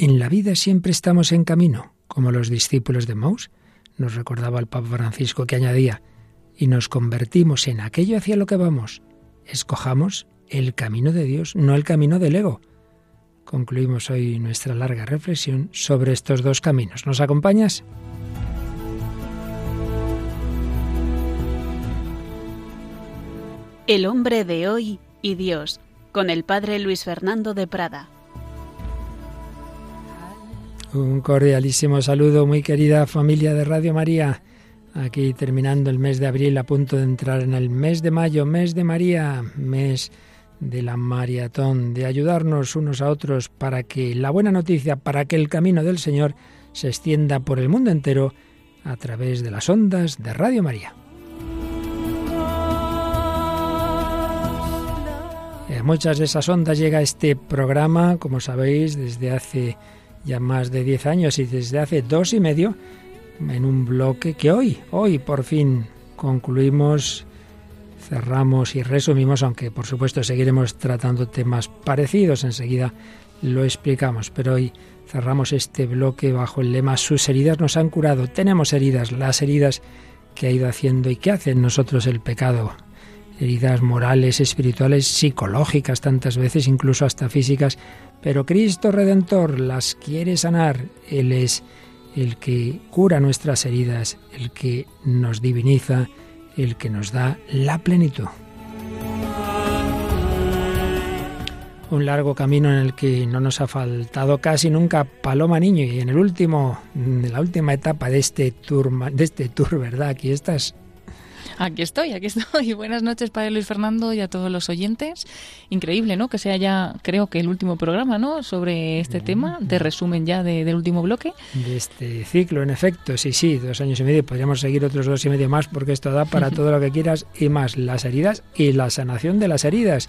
En la vida siempre estamos en camino, como los discípulos de Maus, nos recordaba el Papa Francisco que añadía, y nos convertimos en aquello hacia lo que vamos. Escojamos el camino de Dios, no el camino del ego. Concluimos hoy nuestra larga reflexión sobre estos dos caminos. ¿Nos acompañas? El hombre de hoy y Dios, con el padre Luis Fernando de Prada. Un cordialísimo saludo, muy querida familia de Radio María. Aquí terminando el mes de abril, a punto de entrar en el mes de mayo, mes de María, mes de la maratón, de ayudarnos unos a otros para que la buena noticia, para que el camino del Señor se extienda por el mundo entero a través de las ondas de Radio María. A muchas de esas ondas llega este programa, como sabéis, desde hace ya más de 10 años y desde hace dos y medio en un bloque que hoy, hoy por fin concluimos, cerramos y resumimos, aunque por supuesto seguiremos tratando temas parecidos, enseguida lo explicamos, pero hoy cerramos este bloque bajo el lema Sus heridas nos han curado. Tenemos heridas, las heridas que ha ido haciendo y que hacen nosotros el pecado. Heridas morales, espirituales, psicológicas tantas veces, incluso hasta físicas. Pero Cristo Redentor las quiere sanar. Él es el que cura nuestras heridas, el que nos diviniza, el que nos da la plenitud. Un largo camino en el que no nos ha faltado casi nunca Paloma Niño y en el último, en la última etapa de este tour, de este tour, ¿verdad? Aquí estás Aquí estoy, aquí estoy. Buenas noches, Padre Luis Fernando, y a todos los oyentes. Increíble, ¿no? Que sea ya, creo que el último programa, ¿no? Sobre este tema, de resumen ya del último bloque. De este ciclo, en efecto, sí, sí, dos años y medio. Podríamos seguir otros dos y medio más porque esto da para todo lo que quieras y más. Las heridas y la sanación de las heridas.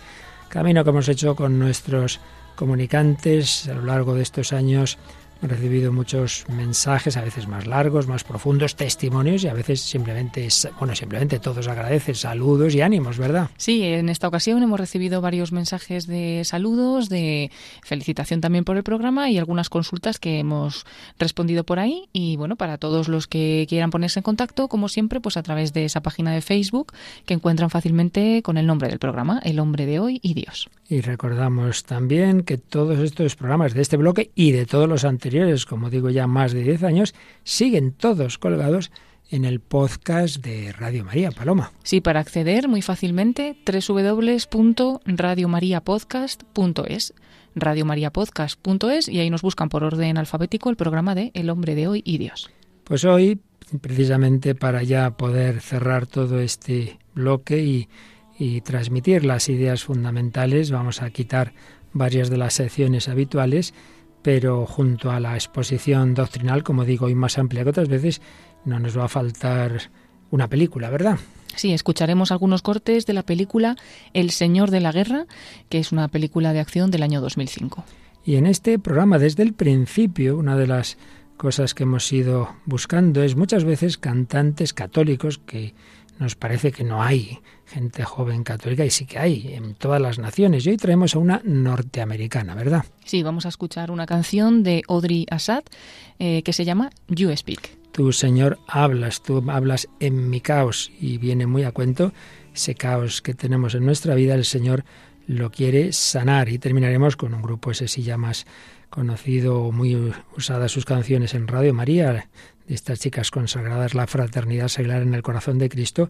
Camino que hemos hecho con nuestros comunicantes a lo largo de estos años He recibido muchos mensajes, a veces más largos, más profundos, testimonios y a veces simplemente, bueno, simplemente todos agradecen, saludos y ánimos, ¿verdad? Sí, en esta ocasión hemos recibido varios mensajes de saludos, de felicitación también por el programa y algunas consultas que hemos respondido por ahí. Y bueno, para todos los que quieran ponerse en contacto, como siempre, pues a través de esa página de Facebook que encuentran fácilmente con el nombre del programa, El hombre de hoy y Dios. Y recordamos también que todos estos programas de este bloque y de todos los anteriores, como digo ya más de 10 años, siguen todos colgados en el podcast de Radio María Paloma. Sí, para acceder muy fácilmente www.radiomariapodcast.es radiomariapodcast.es y ahí nos buscan por orden alfabético el programa de El hombre de hoy y Dios. Pues hoy, precisamente para ya poder cerrar todo este bloque y y transmitir las ideas fundamentales. Vamos a quitar varias de las secciones habituales, pero junto a la exposición doctrinal, como digo, hoy más amplia que otras veces, no nos va a faltar una película, ¿verdad? Sí, escucharemos algunos cortes de la película El Señor de la Guerra, que es una película de acción del año 2005. Y en este programa, desde el principio, una de las cosas que hemos ido buscando es muchas veces cantantes católicos que nos parece que no hay gente joven católica y sí que hay en todas las naciones. Y hoy traemos a una norteamericana, ¿verdad? Sí, vamos a escuchar una canción de Audrey Assad eh, que se llama You Speak. Tú, Señor, hablas, tú hablas en mi caos y viene muy a cuento ese caos que tenemos en nuestra vida, el Señor lo quiere sanar y terminaremos con un grupo ese sí ya más conocido, muy usadas sus canciones en Radio María, de estas chicas consagradas, la fraternidad seglar en el corazón de Cristo,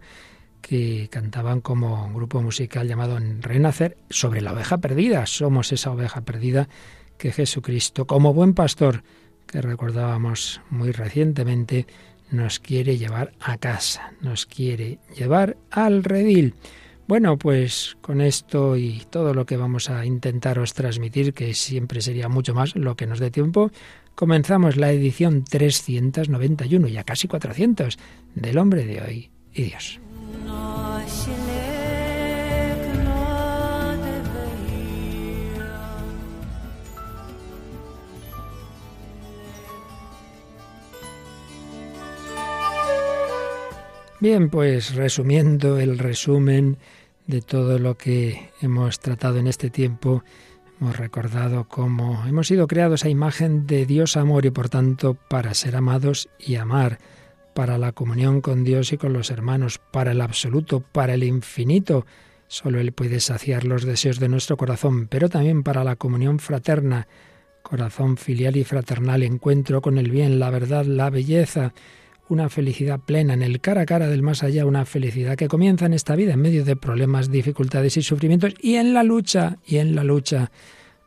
que cantaban como un grupo musical llamado Renacer sobre la oveja perdida. Somos esa oveja perdida que Jesucristo, como buen pastor, que recordábamos muy recientemente, nos quiere llevar a casa, nos quiere llevar al redil. Bueno, pues con esto y todo lo que vamos a intentaros transmitir, que siempre sería mucho más lo que nos dé tiempo, comenzamos la edición 391, ya casi 400, del hombre de hoy y Dios. Bien, pues resumiendo el resumen de todo lo que hemos tratado en este tiempo, Hemos recordado cómo hemos sido creados a imagen de Dios amor y por tanto para ser amados y amar, para la comunión con Dios y con los hermanos, para el absoluto, para el infinito. Solo Él puede saciar los deseos de nuestro corazón, pero también para la comunión fraterna, corazón filial y fraternal, encuentro con el bien, la verdad, la belleza, una felicidad plena en el cara a cara del más allá, una felicidad que comienza en esta vida en medio de problemas, dificultades y sufrimientos y en la lucha, y en la lucha,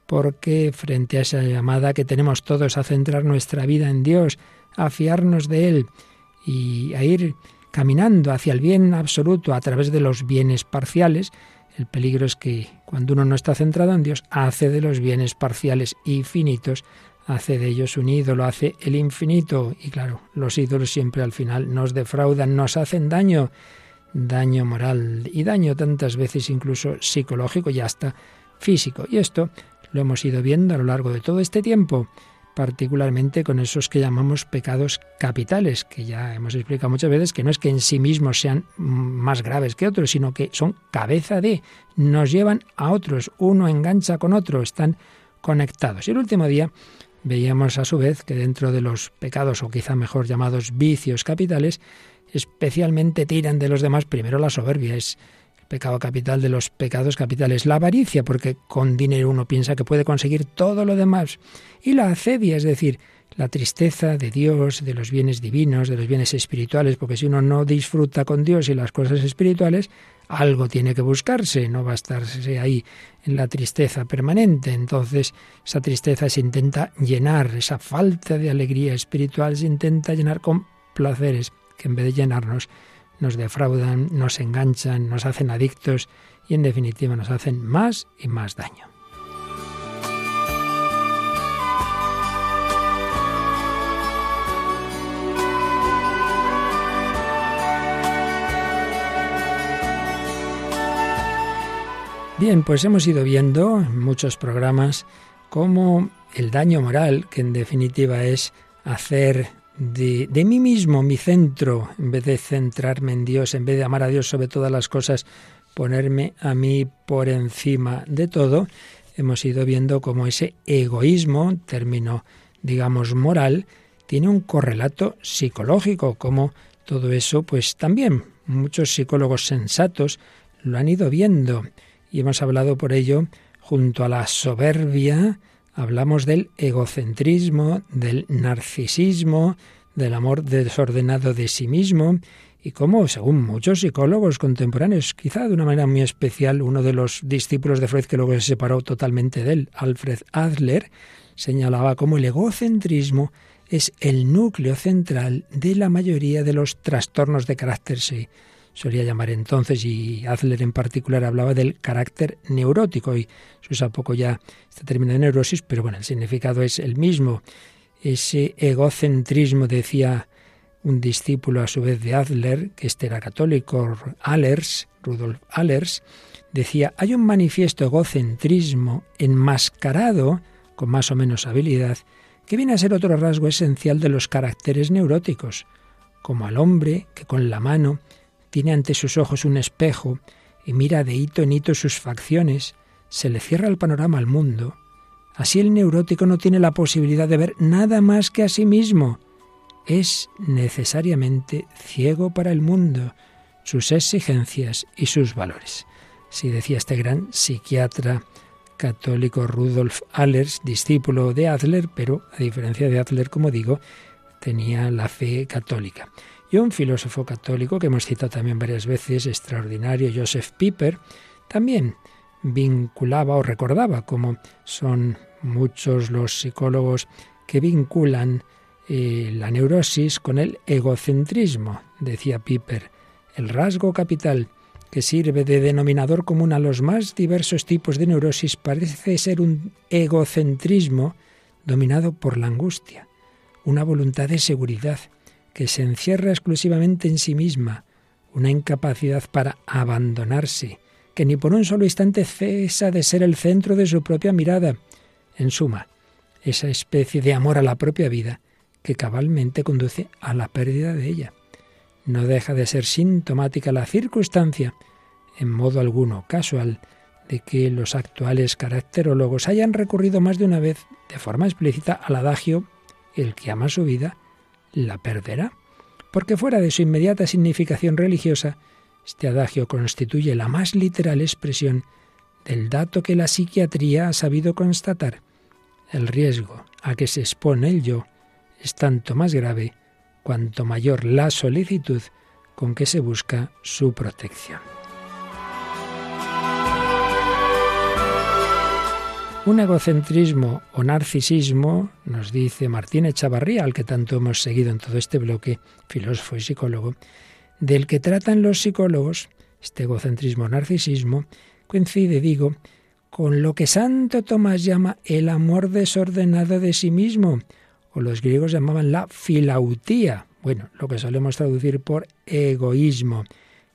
porque frente a esa llamada que tenemos todos a centrar nuestra vida en Dios, a fiarnos de Él y a ir caminando hacia el bien absoluto a través de los bienes parciales, el peligro es que cuando uno no está centrado en Dios, hace de los bienes parciales y finitos hace de ellos un ídolo, hace el infinito. Y claro, los ídolos siempre al final nos defraudan, nos hacen daño, daño moral y daño tantas veces incluso psicológico y hasta físico. Y esto lo hemos ido viendo a lo largo de todo este tiempo, particularmente con esos que llamamos pecados capitales, que ya hemos explicado muchas veces que no es que en sí mismos sean más graves que otros, sino que son cabeza de, nos llevan a otros, uno engancha con otro, están conectados. Y el último día Veíamos a su vez que dentro de los pecados, o quizá mejor llamados vicios capitales, especialmente tiran de los demás primero la soberbia, es el pecado capital de los pecados capitales, la avaricia, porque con dinero uno piensa que puede conseguir todo lo demás, y la acedia, es decir, la tristeza de Dios, de los bienes divinos, de los bienes espirituales, porque si uno no disfruta con Dios y las cosas espirituales, algo tiene que buscarse, no va a estarse ahí en la tristeza permanente. Entonces, esa tristeza se intenta llenar, esa falta de alegría espiritual se intenta llenar con placeres que en vez de llenarnos nos defraudan, nos enganchan, nos hacen adictos y en definitiva nos hacen más y más daño. Bien, pues hemos ido viendo en muchos programas cómo el daño moral, que en definitiva es hacer de, de, mí mismo mi centro, en vez de centrarme en Dios, en vez de amar a Dios sobre todas las cosas, ponerme a mí por encima de todo, hemos ido viendo cómo ese egoísmo, término digamos moral, tiene un correlato psicológico, como todo eso, pues también muchos psicólogos sensatos lo han ido viendo y hemos hablado por ello, junto a la soberbia, hablamos del egocentrismo, del narcisismo, del amor desordenado de sí mismo, y cómo, según muchos psicólogos contemporáneos, quizá de una manera muy especial, uno de los discípulos de Freud que luego se separó totalmente de él, Alfred Adler, señalaba cómo el egocentrismo es el núcleo central de la mayoría de los trastornos de carácter solía llamar entonces, y Adler en particular hablaba del carácter neurótico, y se usa poco ya este término de neurosis, pero bueno, el significado es el mismo. Ese egocentrismo, decía un discípulo a su vez de Adler, que este era católico, Allers, Rudolf Allers, decía, hay un manifiesto egocentrismo enmascarado, con más o menos habilidad, que viene a ser otro rasgo esencial de los caracteres neuróticos, como al hombre que con la mano tiene ante sus ojos un espejo y mira de hito en hito sus facciones, se le cierra el panorama al mundo. Así el neurótico no tiene la posibilidad de ver nada más que a sí mismo. Es necesariamente ciego para el mundo, sus exigencias y sus valores. Si decía este gran psiquiatra católico Rudolf Allers, discípulo de Adler, pero a diferencia de Adler, como digo, tenía la fe católica. Y un filósofo católico que hemos citado también varias veces, extraordinario, Joseph Piper, también vinculaba o recordaba como son muchos los psicólogos que vinculan eh, la neurosis con el egocentrismo, decía Piper. El rasgo capital que sirve de denominador común a los más diversos tipos de neurosis parece ser un egocentrismo dominado por la angustia, una voluntad de seguridad, que se encierra exclusivamente en sí misma, una incapacidad para abandonarse, que ni por un solo instante cesa de ser el centro de su propia mirada. En suma, esa especie de amor a la propia vida que cabalmente conduce a la pérdida de ella. No deja de ser sintomática la circunstancia, en modo alguno casual, de que los actuales caracterólogos hayan recurrido más de una vez de forma explícita al adagio el que ama su vida la perderá, porque fuera de su inmediata significación religiosa, este adagio constituye la más literal expresión del dato que la psiquiatría ha sabido constatar. El riesgo a que se expone el yo es tanto más grave cuanto mayor la solicitud con que se busca su protección. Un egocentrismo o narcisismo, nos dice Martín Echavarría, al que tanto hemos seguido en todo este bloque, filósofo y psicólogo, del que tratan los psicólogos, este egocentrismo o narcisismo, coincide, digo, con lo que Santo Tomás llama el amor desordenado de sí mismo, o los griegos llamaban la filautía, bueno, lo que solemos traducir por egoísmo.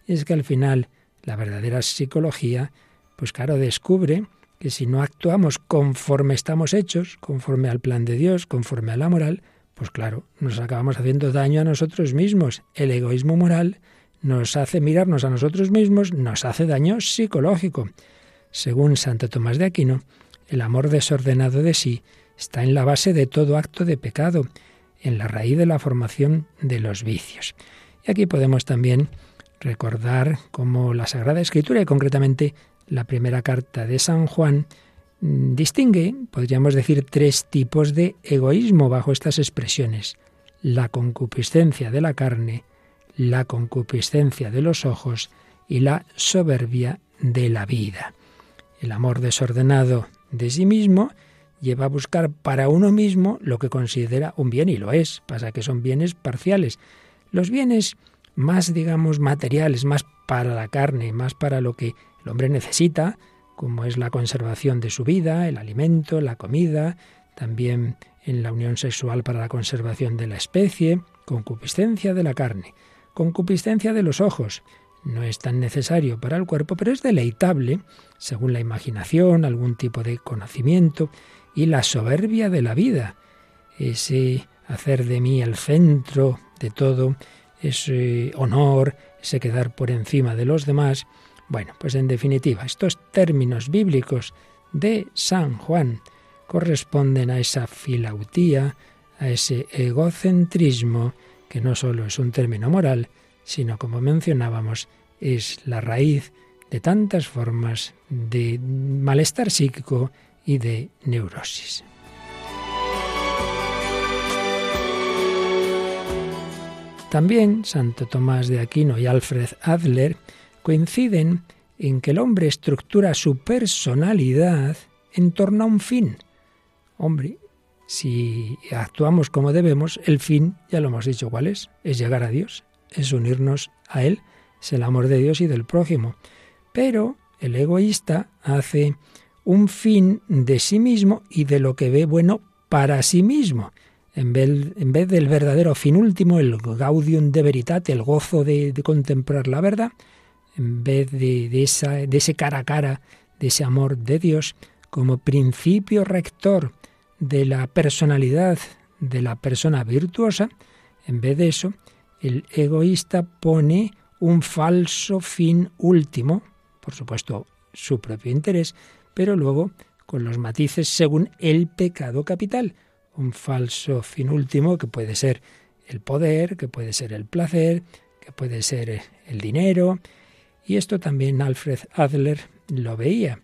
Es que al final la verdadera psicología, pues claro, descubre que si no actuamos conforme estamos hechos, conforme al plan de Dios, conforme a la moral, pues claro, nos acabamos haciendo daño a nosotros mismos. El egoísmo moral nos hace mirarnos a nosotros mismos, nos hace daño psicológico. Según Santo Tomás de Aquino, el amor desordenado de sí está en la base de todo acto de pecado, en la raíz de la formación de los vicios. Y aquí podemos también recordar cómo la Sagrada Escritura y concretamente la primera carta de San Juan mm, distingue, podríamos decir, tres tipos de egoísmo bajo estas expresiones. La concupiscencia de la carne, la concupiscencia de los ojos y la soberbia de la vida. El amor desordenado de sí mismo lleva a buscar para uno mismo lo que considera un bien y lo es, pasa que son bienes parciales. Los bienes más, digamos, materiales, más para la carne, más para lo que el hombre necesita, como es la conservación de su vida, el alimento, la comida, también en la unión sexual para la conservación de la especie, concupiscencia de la carne, concupiscencia de los ojos. No es tan necesario para el cuerpo, pero es deleitable, según la imaginación, algún tipo de conocimiento, y la soberbia de la vida, ese hacer de mí el centro de todo, ese honor, ese quedar por encima de los demás, bueno, pues en definitiva, estos términos bíblicos de San Juan corresponden a esa filautía, a ese egocentrismo, que no solo es un término moral, sino, como mencionábamos, es la raíz de tantas formas de malestar psíquico y de neurosis. También Santo Tomás de Aquino y Alfred Adler coinciden en que el hombre estructura su personalidad en torno a un fin. Hombre, si actuamos como debemos, el fin, ya lo hemos dicho cuál es, es llegar a Dios, es unirnos a Él, es el amor de Dios y del prójimo. Pero el egoísta hace un fin de sí mismo y de lo que ve bueno para sí mismo. En vez, en vez del verdadero fin último, el gaudium de veritate, el gozo de contemplar la verdad, en vez de, esa, de ese cara a cara, de ese amor de Dios, como principio rector de la personalidad de la persona virtuosa, en vez de eso, el egoísta pone un falso fin último, por supuesto su propio interés, pero luego con los matices según el pecado capital, un falso fin último que puede ser el poder, que puede ser el placer, que puede ser el dinero, y esto también Alfred Adler lo veía,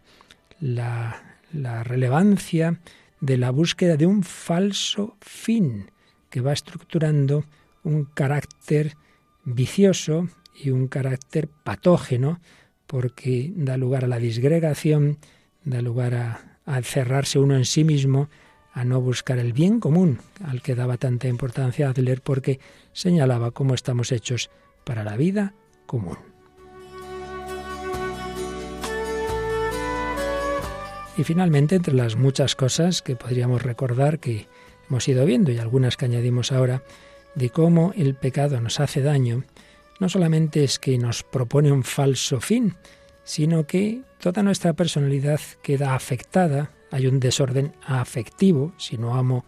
la, la relevancia de la búsqueda de un falso fin que va estructurando un carácter vicioso y un carácter patógeno porque da lugar a la disgregación, da lugar a, a, cerrarse uno en sí mismo, a no buscar el bien común, al que daba tanta importancia Adler porque señalaba cómo estamos hechos para la vida común. Y finalmente, entre las muchas cosas que podríamos recordar que hemos ido viendo y algunas que añadimos ahora, de cómo el pecado nos hace daño, no solamente es que nos propone un falso fin, sino que toda nuestra personalidad queda afectada, hay un desorden afectivo, si no amo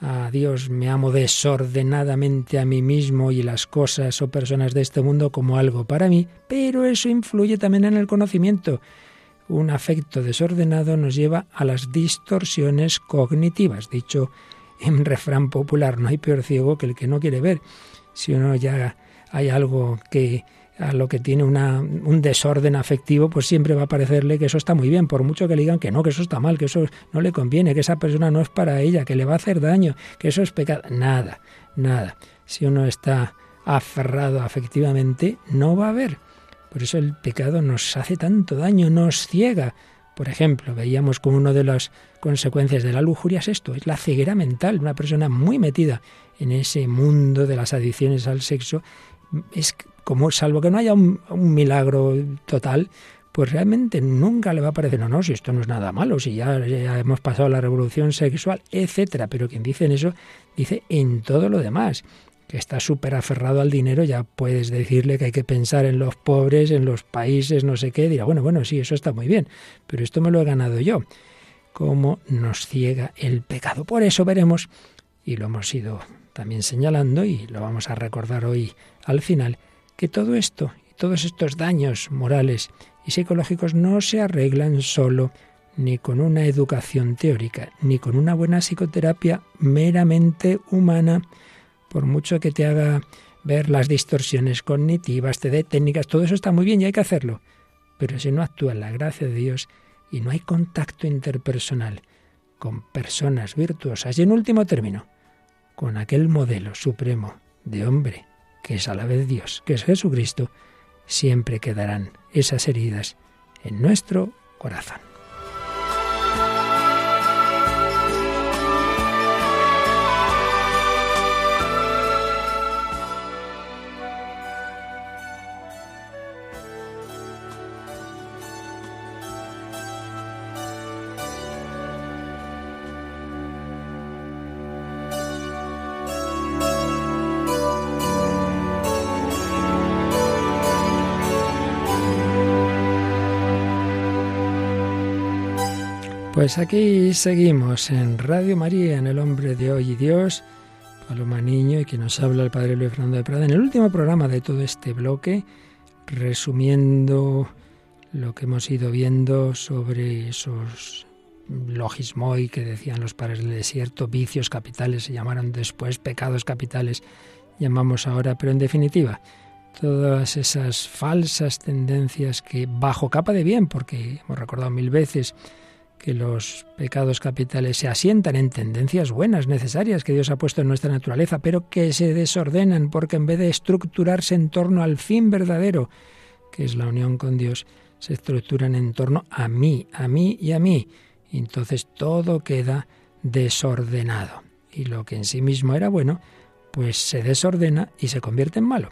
a Dios, me amo desordenadamente a mí mismo y las cosas o personas de este mundo como algo para mí, pero eso influye también en el conocimiento un afecto desordenado nos lleva a las distorsiones cognitivas. Dicho en refrán popular, no hay peor ciego que el que no quiere ver. Si uno ya hay algo que a lo que tiene un desorden afectivo, pues siempre va a parecerle que eso está muy bien, por mucho que le digan que no, que eso está mal, que eso no le conviene, que esa persona no es para ella, que le va a hacer daño, que eso es pecado. Nada, nada. Si uno está aferrado afectivamente, no va a haber. Por eso el pecado nos hace tanto daño, nos ciega. Por ejemplo, veíamos como una de las consecuencias de la lujuria es esto, es la ceguera mental. Una persona muy metida en ese mundo de las adicciones al sexo es como, salvo que no haya un, milagro total, pues realmente nunca le va a parecer, no, no, si esto no es nada malo, si ya, ya hemos pasado la revolución sexual, etcétera. Pero quien dice en eso, dice en todo lo demás que está súper aferrado al dinero, ya puedes decirle que hay que pensar en los pobres, en los países, no sé qué, dirá, bueno, bueno, sí, eso está muy bien, pero esto me lo he ganado yo. Cómo nos ciega el pecado. Por eso veremos, y lo hemos ido también señalando, y lo vamos a recordar hoy al final, que todo esto y todos estos daños morales y psicológicos no se arreglan solo ni con una educación teórica, ni con una buena psicoterapia meramente humana, por mucho que te haga ver las distorsiones cognitivas, te dé técnicas, todo eso está muy bien y hay que hacerlo. Pero si no actúa la gracia de Dios y no hay contacto interpersonal con personas virtuosas, y en último término, con aquel modelo supremo de hombre que es a la vez Dios, que es Jesucristo, siempre quedarán esas heridas en nuestro corazón. Pues aquí seguimos en Radio María, en El Hombre de Hoy y Dios, Paloma Niño y que nos habla el Padre Luis Fernando de Prada, en el último programa de todo este bloque, resumiendo lo que hemos ido viendo sobre esos logismoi que decían los padres del desierto, vicios capitales se llamaron después, pecados capitales llamamos ahora, pero en definitiva, todas esas falsas tendencias que bajo capa de bien, porque hemos recordado mil veces, que los pecados capitales se asientan en tendencias buenas, necesarias que Dios ha puesto en nuestra naturaleza, pero que se desordenan porque en vez de estructurarse en torno al fin verdadero, que es la unión con Dios, se estructuran en torno a mí, a mí y a mí. Y entonces todo queda desordenado. Y lo que en sí mismo era bueno, pues se desordena y se convierte en malo.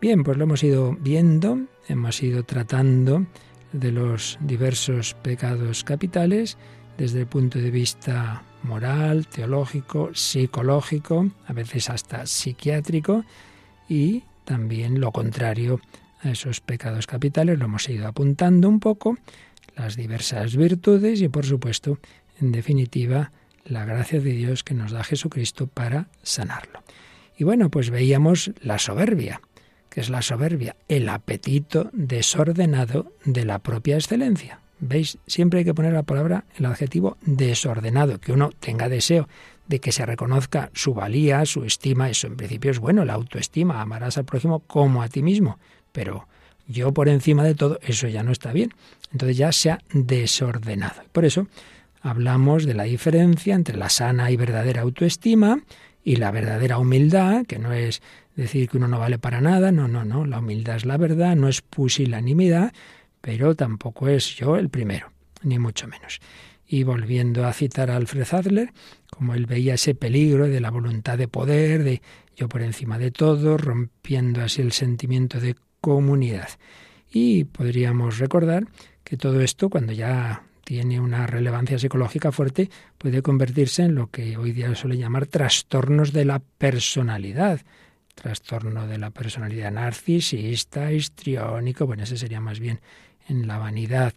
Bien, pues lo hemos ido viendo, hemos ido tratando de los diversos pecados capitales desde el punto de vista moral, teológico, psicológico, a veces hasta psiquiátrico y también lo contrario a esos pecados capitales. Lo hemos ido apuntando un poco, las diversas virtudes y por supuesto, en definitiva, la gracia de Dios que nos da Jesucristo para sanarlo. Y bueno, pues veíamos la soberbia que es la soberbia, el apetito desordenado de la propia excelencia. ¿Veis? Siempre hay que poner la palabra, el adjetivo desordenado, que uno tenga deseo de que se reconozca su valía, su estima, eso en principio es bueno, la autoestima, amarás al prójimo como a ti mismo, pero yo por encima de todo, eso ya no está bien. Entonces ya se ha desordenado. Por eso hablamos de la diferencia entre la sana y verdadera autoestima y la verdadera humildad, que no es decir que uno no vale para nada, no, no, no, la humildad es la verdad, no es pusilanimidad, pero tampoco es yo el primero, ni mucho menos. Y volviendo a citar a Alfred Adler, como él veía ese peligro de la voluntad de poder, de yo por encima de todo, rompiendo así el sentimiento de comunidad. Y podríamos recordar que todo esto, cuando ya tiene una relevancia psicológica fuerte, puede convertirse en lo que hoy día suele llamar trastornos de la personalidad trastorno de la personalidad narcisista, histriónico, bueno, ese sería más bien en la vanidad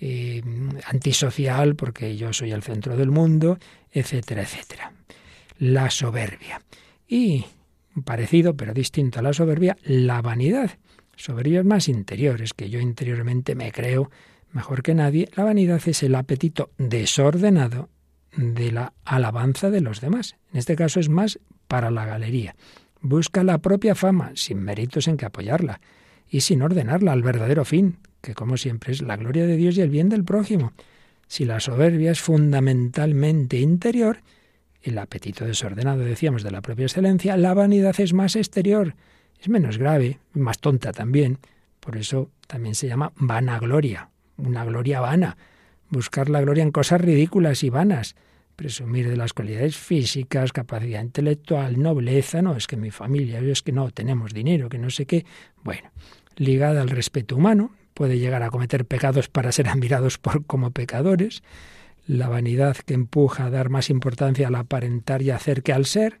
eh, antisocial, porque yo soy el centro del mundo, etcétera, etcétera. La soberbia. Y parecido, pero distinto a la soberbia, la vanidad. Soberbia más interior, es que yo interiormente me creo mejor que nadie, la vanidad es el apetito desordenado de la alabanza de los demás. En este caso es más para la galería. Busca la propia fama, sin méritos en que apoyarla, y sin ordenarla al verdadero fin, que como siempre es la gloria de Dios y el bien del prójimo. Si la soberbia es fundamentalmente interior, el apetito desordenado, decíamos, de la propia excelencia, la vanidad es más exterior, es menos grave, más tonta también. Por eso también se llama vanagloria, una gloria vana. Buscar la gloria en cosas ridículas y vanas. Presumir de las cualidades físicas, capacidad intelectual, nobleza. No, es que mi familia, es que no tenemos dinero, que no sé qué. Bueno, ligada al respeto humano, puede llegar a cometer pecados para ser admirados por, como pecadores. La vanidad que empuja a dar más importancia al aparentar y hacer que al ser,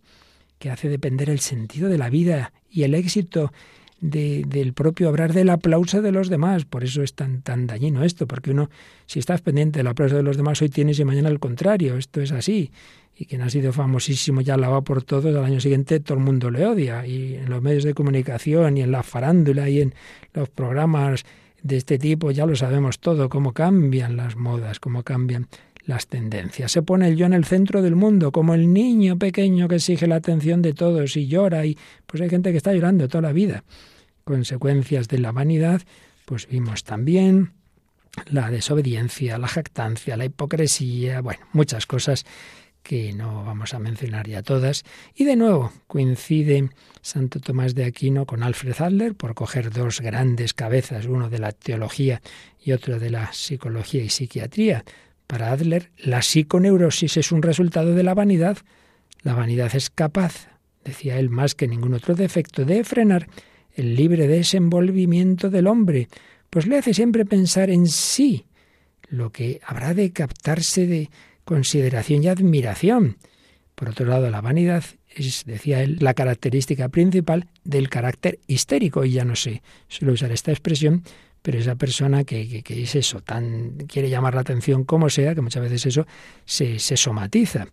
que hace depender el sentido de la vida y el éxito del propio obrar del aplauso de los demás. Por eso es tan, tan dañino esto, porque uno, si estás pendiente del aplauso de los demás, hoy tienes y mañana al contrario. Esto es así. Y quien ha sido famosísimo ya la va por todos, al año siguiente todo el mundo le odia. Y en los medios de comunicación y en la farándula y en los programas de este tipo ya lo sabemos todo, cómo cambian las modas, cómo cambian las tendencias. Se pone el yo en el centro del mundo, como el niño pequeño que exige la atención de todos y llora y pues hay gente que está llorando toda la vida. Consecuencias de la vanidad, pues vimos también la desobediencia, la jactancia, la hipocresía, bueno, muchas cosas que no vamos a mencionar ya todas. Y de nuevo coincide Santo Tomás de Aquino con Alfred Adler por coger dos grandes cabezas, uno de la teología y otro de la psicología y psiquiatría, para Adler, la psiconeurosis es un resultado de la vanidad. La vanidad es capaz, decía él más que ningún otro defecto, de frenar el libre desenvolvimiento del hombre, pues le hace siempre pensar en sí, lo que habrá de captarse de consideración y admiración. Por otro lado, la vanidad es, decía él, la característica principal del carácter histérico, y ya no sé, suelo usar esta expresión, pero esa persona que, es eso, tan quiere llamar la atención como sea, que muchas veces eso se, se somatiza.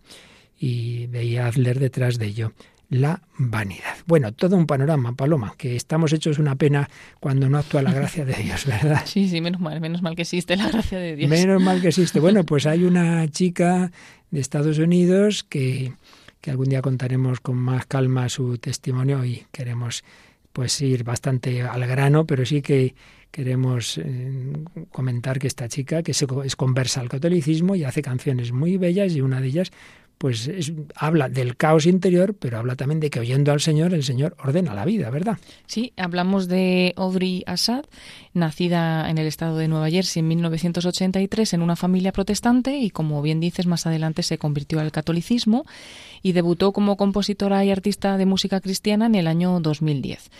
Y veía Adler detrás de ello la vanidad. Bueno, todo un panorama, Paloma, que estamos hechos una pena cuando no actúa la gracia de Dios, ¿verdad? Sí, sí, menos mal, menos mal que existe la gracia de Dios. Menos mal que existe. Bueno, pues hay una chica de Estados Unidos que, que algún día contaremos con más calma su testimonio y queremos pues ir bastante al grano, pero sí que queremos eh, comentar que esta chica que se, es conversa al catolicismo y hace canciones muy bellas y una de ellas pues habla del caos interior, pero habla también de que oyendo al Señor, el Señor ordena la vida, ¿verdad? Sí, hablamos de Audrey Assad, nacida en el estado de Nueva Jersey en 1983 en una familia protestante y como bien dices, más adelante se convirtió al catolicismo y debutó como compositora y artista de música cristiana en el año 2010.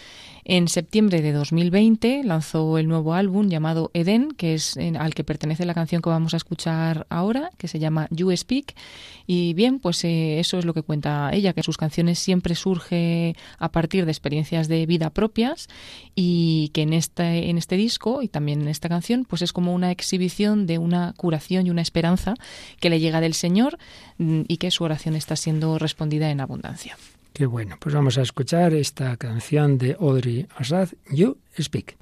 En septiembre de 2020 lanzó el nuevo álbum llamado Eden, que es al que pertenece la canción que vamos a escuchar ahora, que se llama You Speak. Y bien, pues eh, eso es lo que cuenta ella, que sus canciones siempre surge a partir de experiencias de vida propias y que en este, en este disco y también en esta canción, pues es como una exhibición de una curación y una esperanza que le llega del Señor mm, y que su oración está siendo respondida en abundancia. Qué bueno, pues vamos a escuchar esta canción de Audrey Assad, You Speak.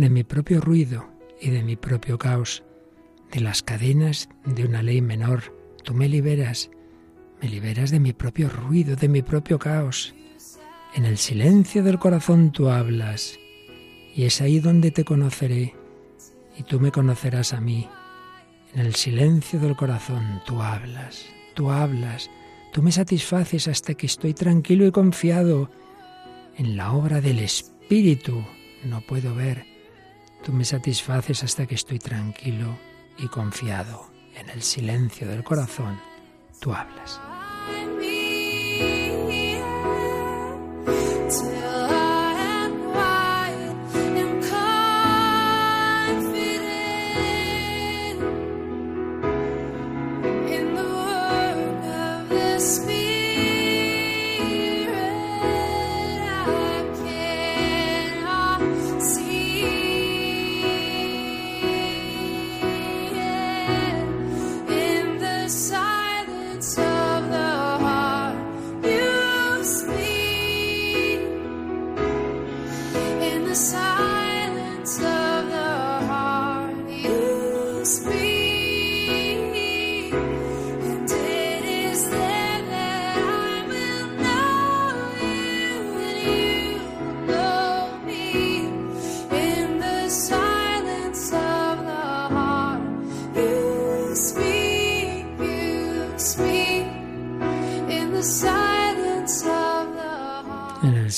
De mi propio ruido y de mi propio caos, de las cadenas de una ley menor. Tú me liberas, me liberas de mi propio ruido, de mi propio caos. En el silencio del corazón tú hablas, y es ahí donde te conoceré, y tú me conocerás a mí. En el silencio del corazón tú hablas, tú hablas, tú me satisfaces hasta que estoy tranquilo y confiado en la obra del Espíritu. No puedo ver, tú me satisfaces hasta que estoy tranquilo y confiado. En el silencio del corazón tú hablas.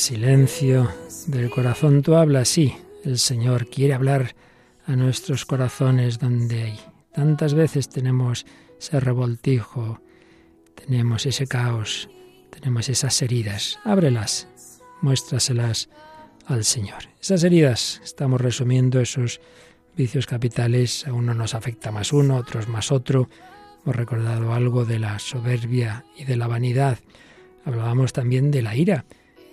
Silencio del corazón tú hablas, sí, el Señor quiere hablar a nuestros corazones donde hay. Tantas veces tenemos ese revoltijo, tenemos ese caos, tenemos esas heridas. Ábrelas, muéstraselas al Señor. Esas heridas, estamos resumiendo esos vicios capitales, a uno nos afecta más uno, a otros más otro. Hemos recordado algo de la soberbia y de la vanidad. Hablábamos también de la ira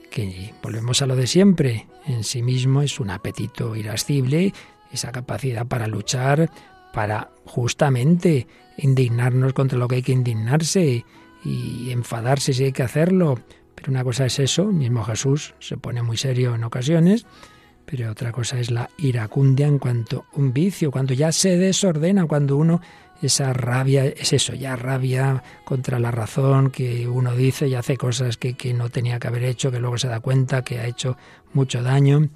que volvemos a lo de siempre, en sí mismo es un apetito irascible, esa capacidad para luchar, para justamente indignarnos contra lo que hay que indignarse y enfadarse si hay que hacerlo. Pero una cosa es eso, mismo Jesús se pone muy serio en ocasiones, pero otra cosa es la iracundia en cuanto a un vicio, cuando ya se desordena, cuando uno esa rabia, es eso, ya rabia contra la razón, que uno dice y hace cosas que, que no tenía que haber hecho, que luego se da cuenta que ha hecho mucho daño.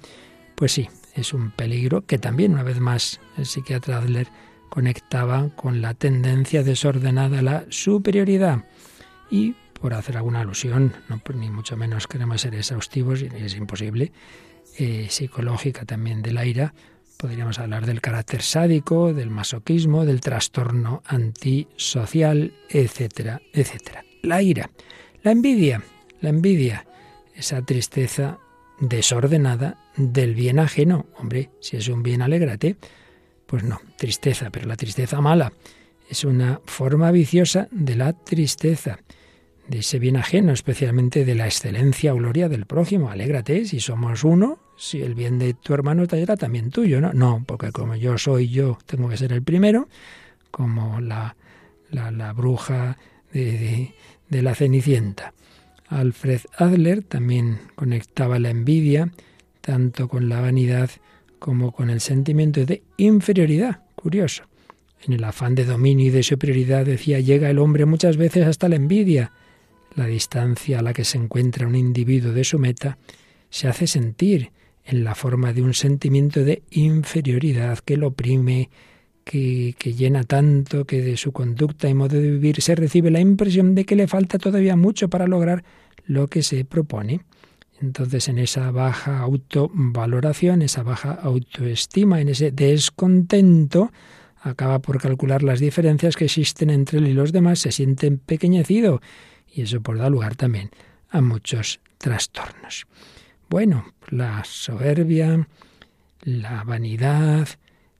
Pues sí, es un peligro que también, una vez más, el psiquiatra Adler conectaba con la tendencia desordenada a la superioridad. Y por hacer alguna alusión, no, pues ni mucho menos queremos ser exhaustivos, es imposible, eh, psicológica también de la ira, Podríamos hablar del carácter sádico, del masoquismo, del trastorno antisocial, etcétera, etcétera. La ira, la envidia, la envidia, esa tristeza desordenada del bien ajeno. Hombre, si es un bien, alégrate. Pues no, tristeza, pero la tristeza mala es una forma viciosa de la tristeza, de ese bien ajeno, especialmente de la excelencia o gloria del prójimo. Alégrate, si somos uno, si el bien de tu hermano era también tuyo, ¿no? No, porque como yo soy yo, tengo que ser el primero, como la, la, bruja de, de, la Cenicienta. Alfred Adler también conectaba la envidia tanto con la vanidad como con el sentimiento de inferioridad. Curioso. En el afán de dominio y de superioridad, decía, llega el hombre muchas veces hasta la envidia. La distancia a la que se encuentra un individuo de su meta se hace sentir en la forma de un sentimiento de inferioridad que lo oprime, que, que, llena tanto que de su conducta y modo de vivir se recibe la impresión de que le falta todavía mucho para lograr lo que se propone. Entonces, en esa baja autovaloración, esa baja autoestima, en ese descontento, acaba por calcular las diferencias que existen entre él y los demás, se siente empequeñecido y eso por dar lugar también a muchos trastornos. Bueno, la soberbia, la vanidad,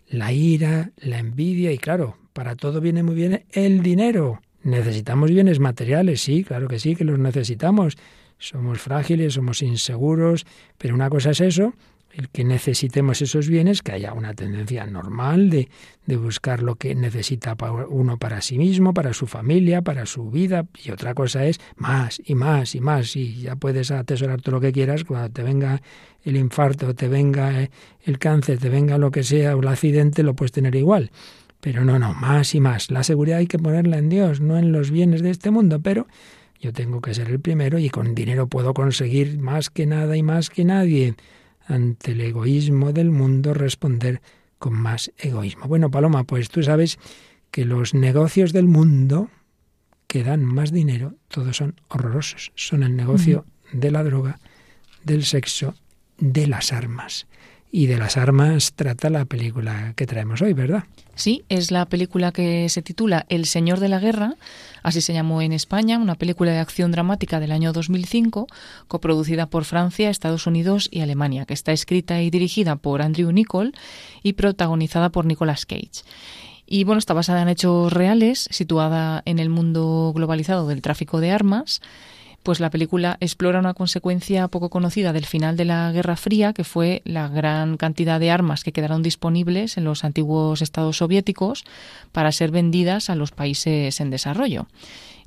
la ira, la envidia y claro, para todo viene muy bien el dinero. Necesitamos bienes materiales, sí, claro que sí, que los necesitamos. Somos frágiles, somos inseguros, pero una cosa es eso, el que necesitemos esos bienes, que haya una tendencia normal de, de, buscar lo que necesita uno para sí mismo, para su familia, para su vida, y otra cosa es más y más y más, y ya puedes atesorar todo lo que quieras, cuando te venga el infarto, te venga eh, el cáncer, te venga lo que sea, o el accidente, lo puedes tener igual. Pero no, no, más y más. La seguridad hay que ponerla en Dios, no en los bienes de este mundo, pero yo tengo que ser el primero y con dinero puedo conseguir más que nada y más que nadie ante el egoísmo del mundo responder con más egoísmo. Bueno, Paloma, pues tú sabes que los negocios del mundo que dan más dinero, todos son horrorosos. Son el negocio de la droga, del sexo, de las armas. Y de las armas trata la película que traemos hoy, ¿verdad? Sí, es la película que se titula El Señor de la Guerra, así se llamó en España, una película de acción dramática del año 2005, coproducida por Francia, Estados Unidos y Alemania, que está escrita y dirigida por Andrew Nichol y protagonizada por Nicolas Cage. Y bueno, está basada en hechos reales, situada en el mundo globalizado del tráfico de armas pues la película explora una consecuencia poco conocida del final de la Guerra Fría, que fue la gran cantidad de armas que quedaron disponibles en los antiguos estados soviéticos para ser vendidas a los países en desarrollo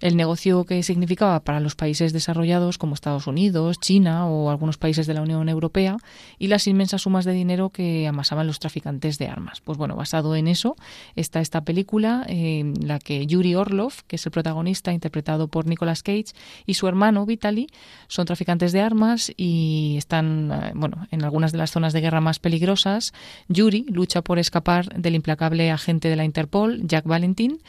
el negocio que significaba para los países desarrollados como Estados Unidos, China o algunos países de la Unión Europea y las inmensas sumas de dinero que amasaban los traficantes de armas. Pues bueno, basado en eso está esta película en la que Yuri Orlov, que es el protagonista interpretado por Nicolas Cage, y su hermano Vitaly son traficantes de armas y están, eh, bueno, en algunas de las zonas de guerra más peligrosas. Yuri lucha por escapar del implacable agente de la Interpol, Jack Valentin,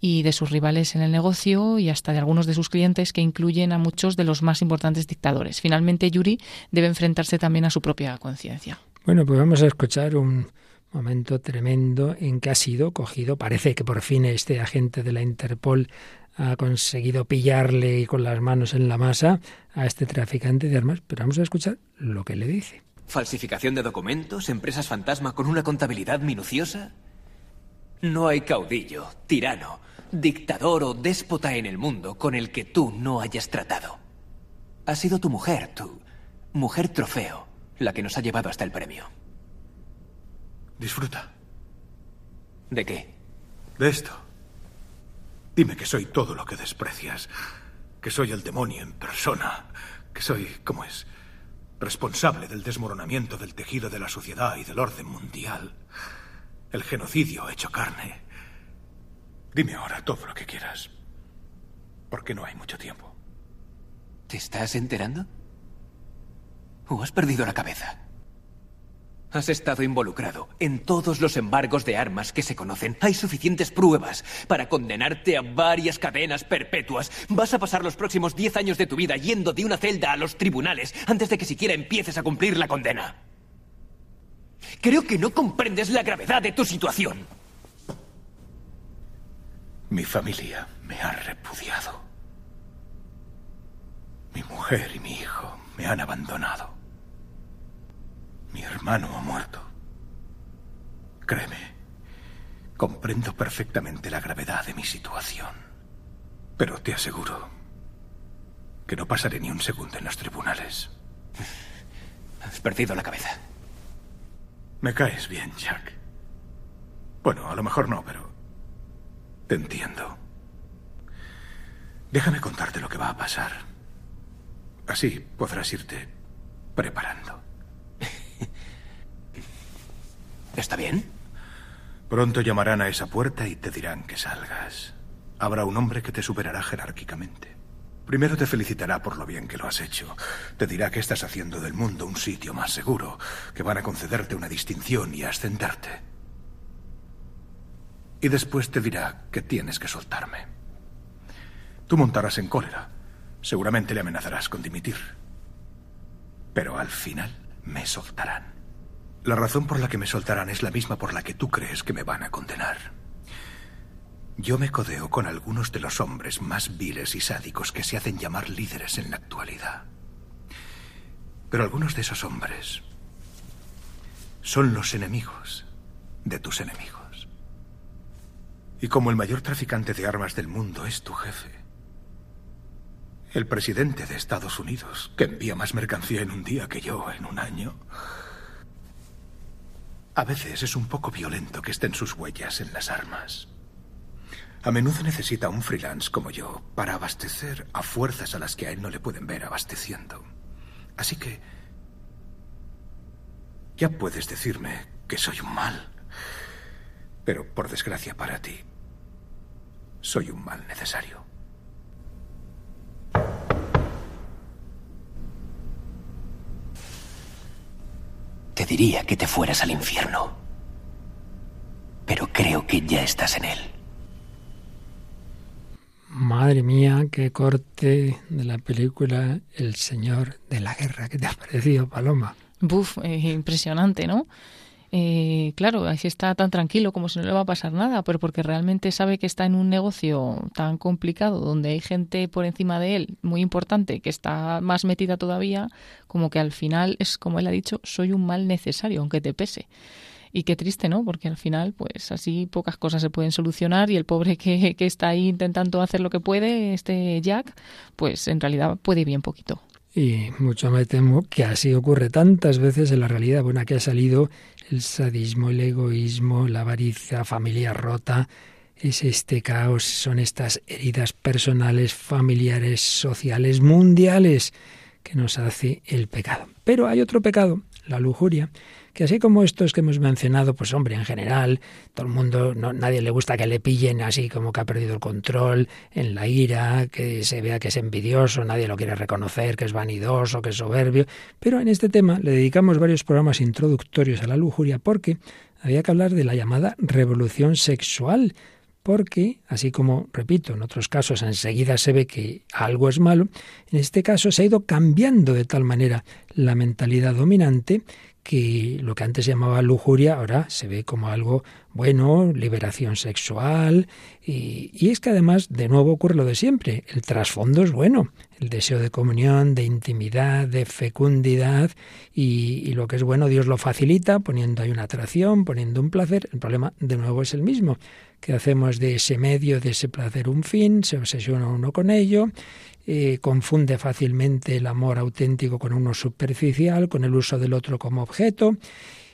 y de sus rivales en el negocio y hasta de algunos de sus clientes que incluyen a muchos de los más importantes dictadores. Finalmente, Yuri debe enfrentarse también a su propia conciencia. Bueno, pues vamos a escuchar un momento tremendo en que ha sido cogido, parece que por fin este agente de la Interpol ha conseguido pillarle y con las manos en la masa a este traficante de armas, pero vamos a escuchar lo que le dice. ¿Falsificación de documentos? ¿Empresas fantasma con una contabilidad minuciosa? No hay caudillo, tirano, dictador o déspota en el mundo con el que tú no hayas tratado. Ha sido tu mujer, tu mujer trofeo, la que nos ha llevado hasta el premio. Disfruta. ¿De qué? De esto. Dime que soy todo lo que desprecias. Que soy el demonio en persona. Que soy, ¿cómo es? Responsable del desmoronamiento del tejido de la sociedad y del orden mundial. El genocidio hecho carne. Dime ahora todo lo que quieras. Porque no hay mucho tiempo. ¿Te estás enterando? ¿O has perdido la cabeza? Has estado involucrado en todos los embargos de armas que se conocen. Hay suficientes pruebas para condenarte a varias cadenas perpetuas. Vas a pasar los próximos diez años de tu vida yendo de una celda a los tribunales antes de que siquiera empieces a cumplir la condena. Creo que no comprendes la gravedad de tu situación. Mi familia me ha repudiado. Mi mujer y mi hijo me han abandonado. Mi hermano ha muerto. Créeme, comprendo perfectamente la gravedad de mi situación. Pero te aseguro que no pasaré ni un segundo en los tribunales. Has perdido la cabeza. Me caes bien, Jack. Bueno, a lo mejor no, pero te entiendo. Déjame contarte lo que va a pasar. Así podrás irte preparando. ¿Está bien? Pronto llamarán a esa puerta y te dirán que salgas. Habrá un hombre que te superará jerárquicamente. Primero te felicitará por lo bien que lo has hecho. Te dirá que estás haciendo del mundo un sitio más seguro, que van a concederte una distinción y ascenderte. Y después te dirá que tienes que soltarme. Tú montarás en cólera. Seguramente le amenazarás con dimitir. Pero al final me soltarán. La razón por la que me soltarán es la misma por la que tú crees que me van a condenar. Yo me codeo con algunos de los hombres más viles y sádicos que se hacen llamar líderes en la actualidad. Pero algunos de esos hombres son los enemigos de tus enemigos. Y como el mayor traficante de armas del mundo es tu jefe, el presidente de Estados Unidos, que envía más mercancía en un día que yo en un año, A veces es un poco violento que estén sus huellas en las armas. A menudo necesita un freelance como yo para abastecer a fuerzas a las que a él no le pueden ver abasteciendo. Así que... Ya puedes decirme que soy un mal. Pero por desgracia para ti, soy un mal necesario. Te diría que te fueras al infierno. Pero creo que ya estás en él. Madre mía, qué corte de la película El Señor de la Guerra. ¿Qué te ha parecido, Paloma? Buf, eh, impresionante, ¿no? Eh, claro, así está tan tranquilo como si no le va a pasar nada, pero porque realmente sabe que está en un negocio tan complicado, donde hay gente por encima de él muy importante que está más metida todavía, como que al final es como él ha dicho, soy un mal necesario, aunque te pese. Y qué triste, ¿no? Porque al final, pues así pocas cosas se pueden solucionar y el pobre que, que está ahí intentando hacer lo que puede, este Jack, pues en realidad puede bien poquito. Y mucho me temo que así ocurre tantas veces en la realidad. Bueno, aquí ha salido el sadismo, el egoísmo, la avaricia, familia rota. Es este caos, son estas heridas personales, familiares, sociales, mundiales que nos hace el pecado. Pero hay otro pecado, la lujuria, que así como estos que hemos mencionado, pues hombre, en general, todo el mundo, nadie le gusta que le pillen así como que ha perdido el control, en la ira, que se vea que es envidioso, nadie lo quiere reconocer, que es vanidoso, que es soberbio. Pero en este tema le dedicamos varios programas introductorios a la lujuria porque había que hablar de la llamada revolución sexual, porque, así como, repito, en otros casos enseguida se ve que algo es malo, en este caso se ha ido cambiando de tal manera la mentalidad dominante que lo que antes se llamaba lujuria ahora se ve como algo bueno, liberación sexual, y, y, es que además de nuevo ocurre lo de siempre, el trasfondo es bueno, el deseo de comunión, de intimidad, de fecundidad, y, y, lo que es bueno Dios lo facilita poniendo ahí una atracción, poniendo un placer, el problema de nuevo es el mismo, que hacemos de ese medio, de ese placer un fin, se obsesiona uno con ello, eh, confunde fácilmente el amor auténtico con uno superficial, con el uso del otro como objeto.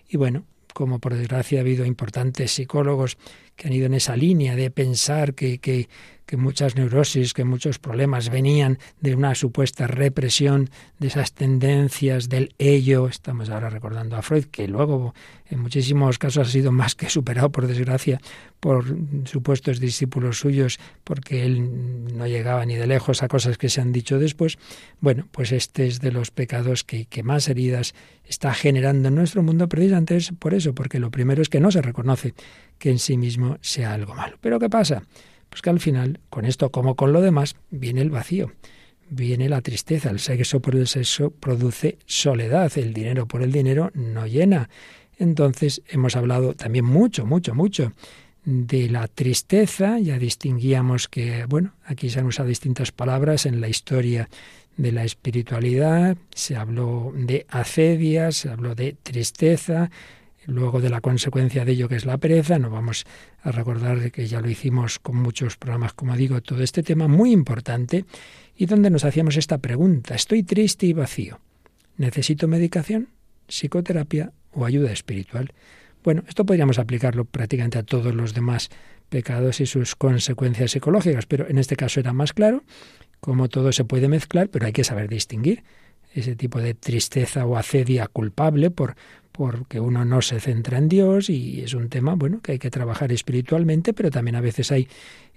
Y bueno, como por desgracia ha habido importantes psicólogos que han ido en esa línea de pensar que, que, que muchas neurosis, que muchos problemas venían de una supuesta represión de esas tendencias del ello. Estamos ahora recordando a Freud, que luego en muchísimos casos ha sido más que superado, por desgracia, por supuestos discípulos suyos, porque él no llegaba ni de lejos a cosas que se han dicho después. Bueno, pues este es de los pecados que, que más heridas está generando en nuestro mundo, precisamente por eso, porque lo primero es que no se reconoce que en sí mismo sea algo malo. Pero ¿qué pasa? Pues que al final, con esto como con lo demás, viene el vacío, viene la tristeza. El sexo por el sexo produce soledad, el dinero por el dinero no llena. Entonces hemos hablado también mucho, mucho, mucho de la tristeza. Ya distinguíamos que, bueno, aquí se han usado distintas palabras en la historia de la espiritualidad. Se habló de acedia, se habló de tristeza, luego de la consecuencia de ello que es la pereza, no vamos a recordar que ya lo hicimos con muchos programas, como digo, todo este tema muy importante y donde nos hacíamos esta pregunta, estoy triste y vacío, ¿necesito medicación, psicoterapia o ayuda espiritual? Bueno, esto podríamos aplicarlo prácticamente a todos los demás pecados y sus consecuencias psicológicas, pero en este caso era más claro, como todo se puede mezclar, pero hay que saber distinguir ese tipo de tristeza o acedia culpable por, porque uno no se centra en Dios y es un tema, bueno, que hay que trabajar espiritualmente, pero también a veces hay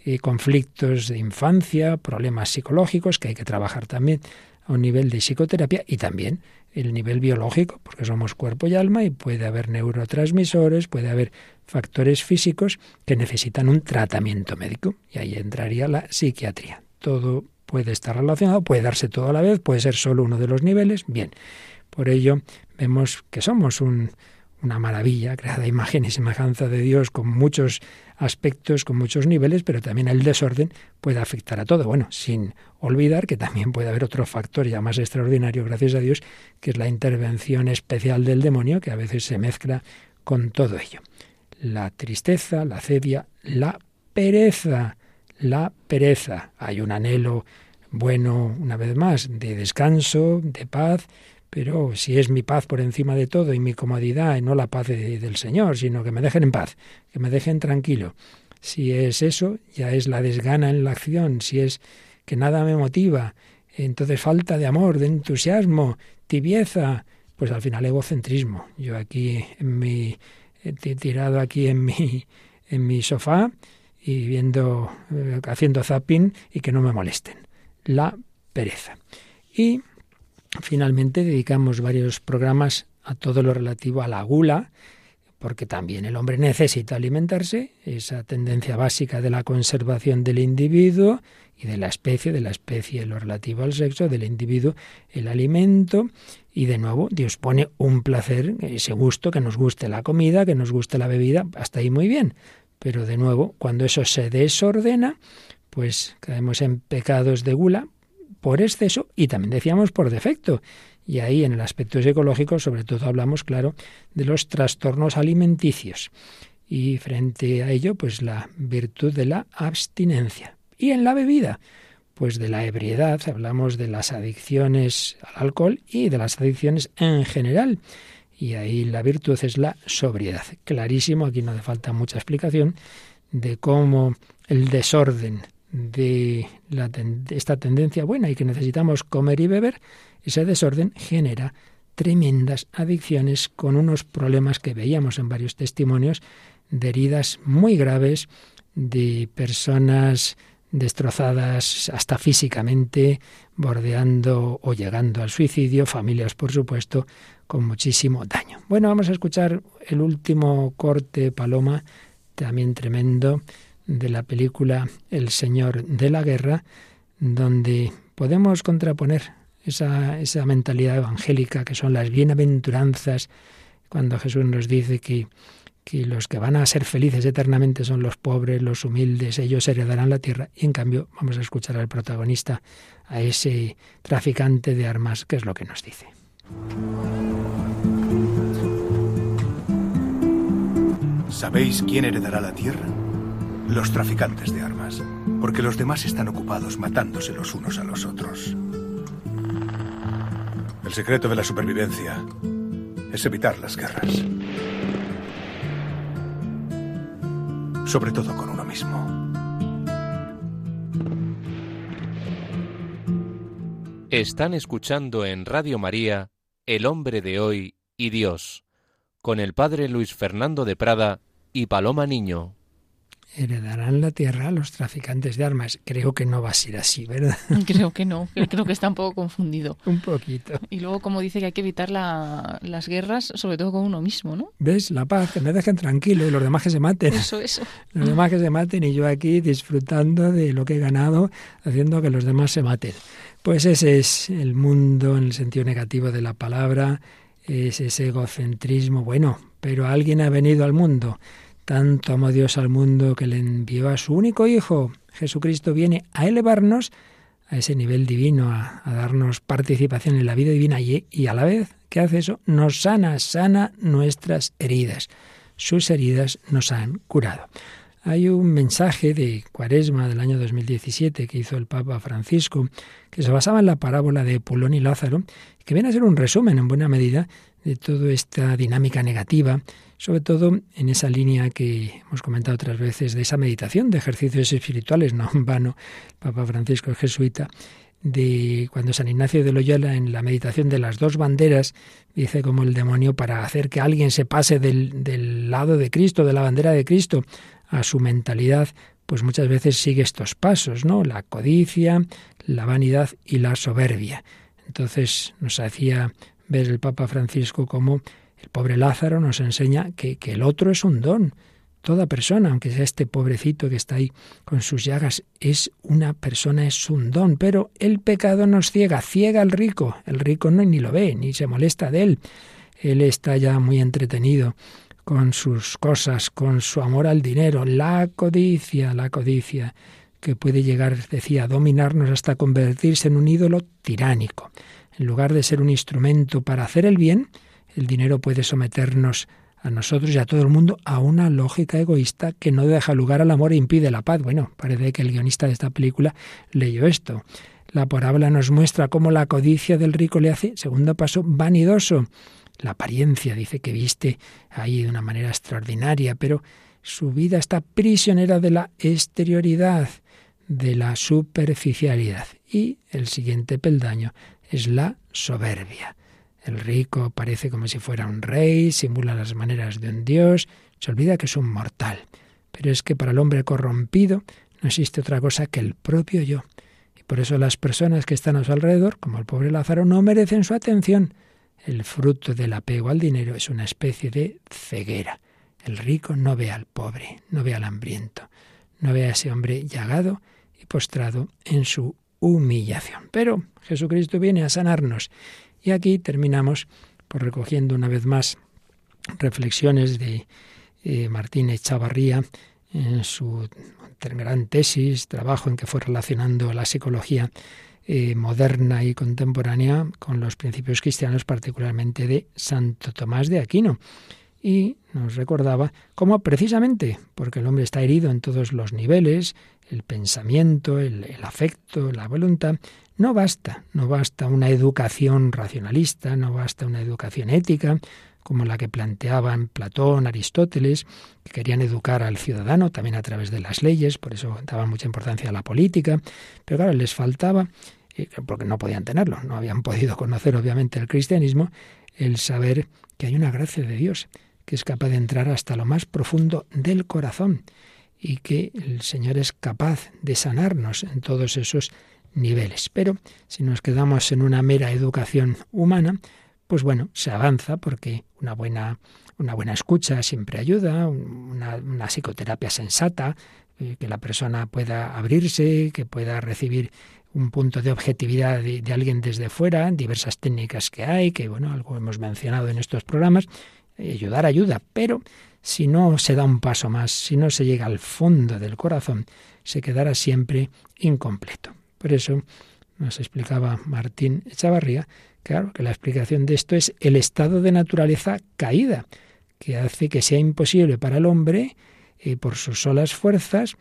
eh, conflictos de infancia, problemas psicológicos que hay que trabajar también a un nivel de psicoterapia y también el nivel biológico, porque somos cuerpo y alma y puede haber neurotransmisores, puede haber factores físicos que necesitan un tratamiento médico y ahí entraría la psiquiatría. Todo puede estar relacionado, puede darse todo a la vez, puede ser solo uno de los niveles, bien. Por ello, vemos que somos una maravilla, creada a imagen y semejanza de Dios, con muchos aspectos, con muchos niveles, pero también el desorden puede afectar a todo. Bueno, sin olvidar que también puede haber otro factor ya más extraordinario, gracias a Dios, que es la intervención especial del demonio, que a veces se mezcla con todo ello. La tristeza, la cedia, la pereza, la pereza. Hay un anhelo bueno, una vez más, de descanso, de paz, pero si es mi paz por encima de todo y mi comodidad, y no la paz del Señor, sino que me dejen en paz, que me dejen tranquilo. Si es eso, ya es la desgana en la acción, si es que nada me motiva, entonces falta de amor, de entusiasmo, tibieza, pues al final egocentrismo. Yo aquí en mi tirado aquí en mi en mi sofá y viendo eh, haciendo zapping y que no me molesten. La pereza. Y finalmente dedicamos varios programas a todo lo relativo a la gula, porque también el hombre necesita alimentarse, esa tendencia básica de la conservación del individuo y de la especie, de la especie lo relativo al sexo, del individuo el alimento, y de nuevo Dios pone un placer, ese gusto, que nos guste la comida, que nos guste la bebida, hasta ahí muy bien. Pero de nuevo, cuando eso se desordena, pues caemos en pecados de gula por exceso y también decíamos por defecto. Y ahí en el aspecto psicológico sobre todo hablamos, claro, de los trastornos alimenticios. Y frente a ello, pues la virtud de la abstinencia. Y en la bebida, pues de la ebriedad, hablamos de las adicciones al alcohol y de las adicciones en general. Y ahí la virtud es la sobriedad. Clarísimo, aquí no hace falta mucha explicación de cómo el desorden de esta tendencia buena y que necesitamos comer y beber, ese desorden genera tremendas adicciones con unos problemas que veíamos en varios testimonios de heridas muy graves, de personas destrozadas hasta físicamente, bordeando o llegando al suicidio, familias, por supuesto, con muchísimo daño. Bueno, vamos a escuchar el último corte, Paloma, también tremendo, de la película El Señor de la Guerra, donde podemos contraponer esa, esa mentalidad evangélica que son las bienaventuranzas, cuando Jesús nos dice que que los que van a ser felices eternamente son los pobres, los humildes, ellos heredarán la tierra. Y en cambio vamos a escuchar al protagonista, a ese traficante de armas, que es lo que nos dice. ¿Sabéis quién heredará la tierra? Los traficantes de armas, porque los demás están ocupados matándose los unos a los otros. El secreto de la supervivencia es evitar las guerras. Sobre todo con uno mismo. Están escuchando en Radio María El hombre de hoy y Dios, con el padre Luis Fernando de Prada y Paloma Niño heredarán la tierra a los traficantes de armas. Creo que no va a ser así, ¿verdad? Creo que no, creo que está un poco confundido. un poquito. Y luego, como dice que hay que evitar las guerras, sobre todo con uno mismo, ¿no? ¿Ves? La paz, que me dejen tranquilo y los demás que se maten. Eso, eso. Los demás que se maten y yo aquí disfrutando de lo que he ganado, haciendo que los demás se maten. Pues ese es el mundo en el sentido negativo de la palabra, es ese egocentrismo. Bueno, pero alguien ha venido al mundo tanto amó Dios al mundo que le envió a su único Hijo. Jesucristo viene a elevarnos a ese nivel divino, a, darnos participación en la vida divina y, y a la vez que hace eso, nos sana, sana nuestras heridas. Sus heridas nos han curado. Hay un mensaje de Cuaresma del año 2017 que hizo el Papa Francisco, que se basaba en la parábola de Pulón y Lázaro, que viene a ser un resumen en buena medida de toda esta dinámica negativa sobre todo en esa línea que hemos comentado otras veces de esa meditación de ejercicios espirituales, no en vano, Papa Francisco el jesuita, de cuando San Ignacio de Loyola en la meditación de las dos banderas dice como el demonio para hacer que alguien se pase del, del lado de Cristo, de la bandera de Cristo, a su mentalidad, pues muchas veces sigue estos pasos, ¿no? La codicia, la vanidad y la soberbia. Entonces nos hacía ver el Papa Francisco como el pobre Lázaro nos enseña que, el otro es un don. Toda persona, aunque sea este pobrecito que está ahí con sus llagas, es una persona, es un don. Pero el pecado nos ciega, ciega al rico. El rico no ni lo ve, ni se molesta de él. Él está ya muy entretenido con sus cosas, con su amor al dinero, la codicia, la codicia, que puede llegar, decía, a dominarnos hasta convertirse en un ídolo tiránico. En lugar de ser un instrumento para hacer el bien, el dinero puede someternos a nosotros y a todo el mundo a una lógica egoísta que no deja lugar al amor e impide la paz. Bueno, parece que el guionista de esta película leyó esto. La parábola nos muestra cómo la codicia del rico le hace, segundo paso, vanidoso. La apariencia dice que viste ahí de una manera extraordinaria, pero su vida está prisionera de la exterioridad, de la superficialidad. Y el siguiente peldaño es la soberbia. El rico parece como si fuera un rey, simula las maneras de un dios, se olvida que es un mortal. Pero es que para el hombre corrompido no existe otra cosa que el propio yo. Y por eso las personas que están a su alrededor, como el pobre Lázaro, no merecen su atención. El fruto del apego al dinero es una especie de ceguera. El rico no ve al pobre, no ve al hambriento, no ve a ese hombre llagado y postrado en su humillación. Pero Jesucristo viene a sanarnos. Y aquí terminamos por recogiendo una vez más reflexiones de eh, Martín Echavarría en su gran tesis, trabajo en que fue relacionando la psicología eh, moderna y contemporánea con los principios cristianos, particularmente de Santo Tomás de Aquino y nos recordaba cómo precisamente porque el hombre está herido en todos los niveles, el pensamiento, el, afecto, la voluntad, no basta, no basta una educación racionalista, no basta una educación ética, como la que planteaban Platón, Aristóteles, que querían educar al ciudadano también a través de las leyes, por eso daban mucha importancia a la política, pero claro, les faltaba, eh, porque no podían tenerlo, no habían podido conocer obviamente el cristianismo, el saber que hay una gracia de Dios que es capaz de entrar hasta lo más profundo del corazón y que el Señor es capaz de sanarnos en todos esos niveles. Pero si nos quedamos en una mera educación humana, pues bueno, se avanza porque una buena, una buena escucha siempre ayuda, una, psicoterapia sensata, eh, que la persona pueda abrirse, que pueda recibir un punto de objetividad de, de, alguien desde fuera, diversas técnicas que hay, que bueno, algo hemos mencionado en estos programas, ayudar ayuda, pero si no se da un paso más, si no se llega al fondo del corazón, se quedará siempre incompleto. Por eso nos explicaba Martín Echavarría, claro, que la explicación de esto es el estado de naturaleza caída, que hace que sea imposible para el hombre, eh, por sus solas fuerzas,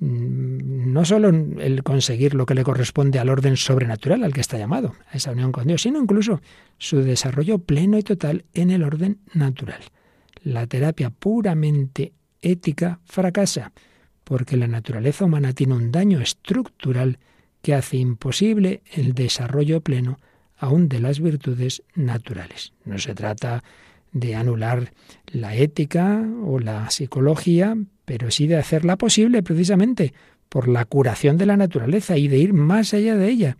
Mm, no solo el conseguir lo que le corresponde al orden sobrenatural al que está llamado, a esa unión con Dios, sino incluso su desarrollo pleno y total en el orden natural. La terapia puramente ética fracasa porque la naturaleza humana tiene un daño estructural que hace imposible el desarrollo pleno aún de las virtudes naturales. No se trata de anular la ética o la psicología, pero sí de hacerla posible precisamente por la curación de la naturaleza y de ir más allá de ella,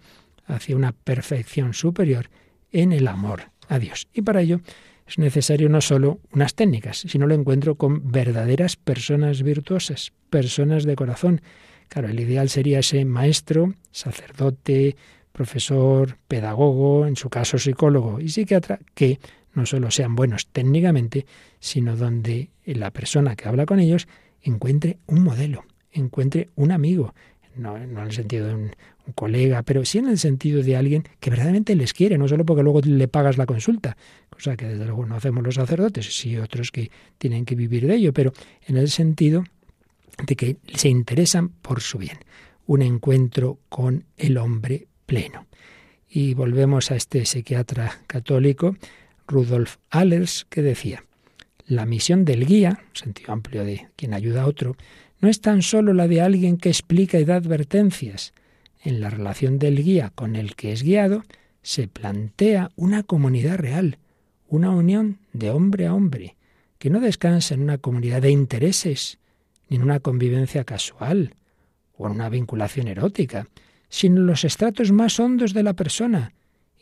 hacia una perfección superior en el amor a Dios. Y para ello es necesario no solo unas técnicas, sino lo encuentro con verdaderas personas virtuosas, personas de corazón. Claro, el ideal sería ese maestro, sacerdote, profesor, pedagogo, en su caso psicólogo y psiquiatra, que no solo sean buenos técnicamente, sino donde la persona que habla con ellos encuentre un modelo, encuentre un amigo, no, en el sentido de un, colega, pero sí en el sentido de alguien que verdaderamente les quiere, no solo porque luego le pagas la consulta, cosa que desde luego no hacemos los sacerdotes, sí otros que tienen que vivir de ello, pero en el sentido de que se interesan por su bien. Un encuentro con el hombre pleno. Y volvemos a este psiquiatra católico, Rudolf Allers, que decía, la misión del guía, sentido amplio de quien ayuda a otro, no es tan solo la de alguien que explica y da advertencias. En la relación del guía con el que es guiado, se plantea una comunidad real, una unión de hombre a hombre, que no descansa en una comunidad de intereses, ni en una convivencia casual o en una vinculación erótica, sino en los estratos más hondos de la persona,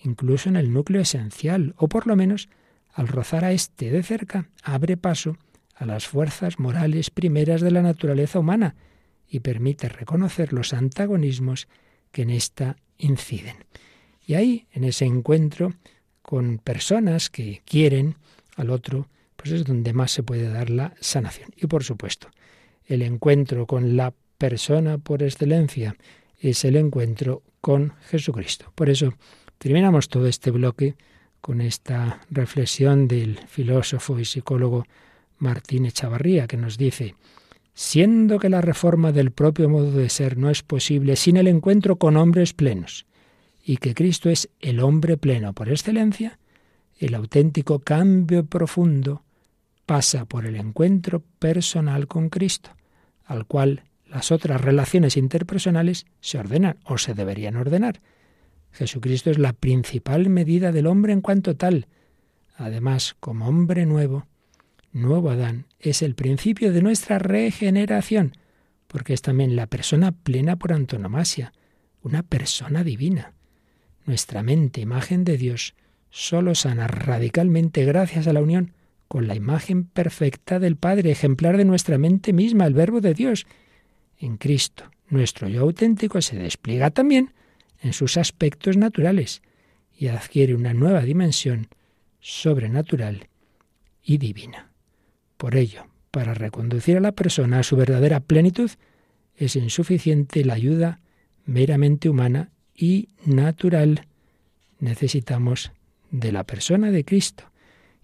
incluso en el núcleo esencial, o por lo menos al rozar a éste de cerca, abre paso a las fuerzas morales primeras de la naturaleza humana y permite reconocer los antagonismos que en ésta inciden. Y ahí, en ese encuentro con personas que quieren al otro, pues es donde más se puede dar la sanación. Y por supuesto, el encuentro con la persona por excelencia es el encuentro con Jesucristo. Por eso terminamos todo este bloque con esta reflexión del filósofo y psicólogo Martín Echavarría, que nos dice, siendo que la reforma del propio modo de ser no es posible sin el encuentro con hombres plenos, y que Cristo es el hombre pleno por excelencia, el auténtico cambio profundo pasa por el encuentro personal con Cristo, al cual las otras relaciones interpersonales se ordenan o se deberían ordenar. Jesucristo es la principal medida del hombre en cuanto tal. Además, como hombre nuevo, nuevo Adán, es el principio de nuestra regeneración, porque es también la persona plena por antonomasia, una persona divina. Nuestra mente, imagen de Dios, solo sana radicalmente gracias a la unión con la imagen perfecta del Padre, ejemplar de nuestra mente misma, el Verbo de Dios. En Cristo, nuestro yo auténtico se despliega también en sus aspectos naturales y adquiere una nueva dimensión sobrenatural y divina. Por ello, para reconducir a la persona a su verdadera plenitud, es insuficiente la ayuda meramente humana y natural. Necesitamos de la persona de Cristo.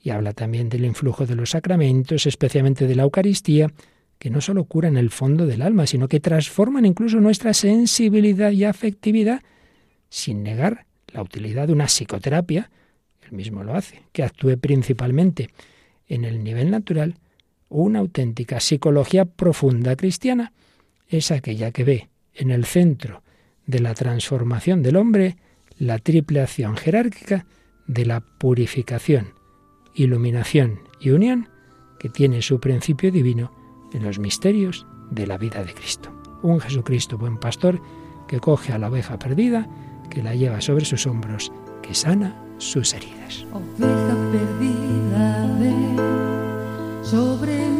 Y habla también del influjo de los sacramentos, especialmente de la Eucaristía, que no solo curan el fondo del alma, sino que transforman incluso nuestra sensibilidad y afectividad, sin negar la utilidad de una psicoterapia, él mismo lo hace, que actúe principalmente en el nivel natural, una auténtica psicología profunda cristiana es aquella que ve en el centro de la transformación del hombre la triple acción jerárquica de la purificación, iluminación y unión que tiene su principio divino en los misterios de la vida de Cristo. Un Jesucristo buen pastor que coge a la oveja perdida, que la lleva sobre sus hombros, que sana sus heridas. Oveja perdida, sobre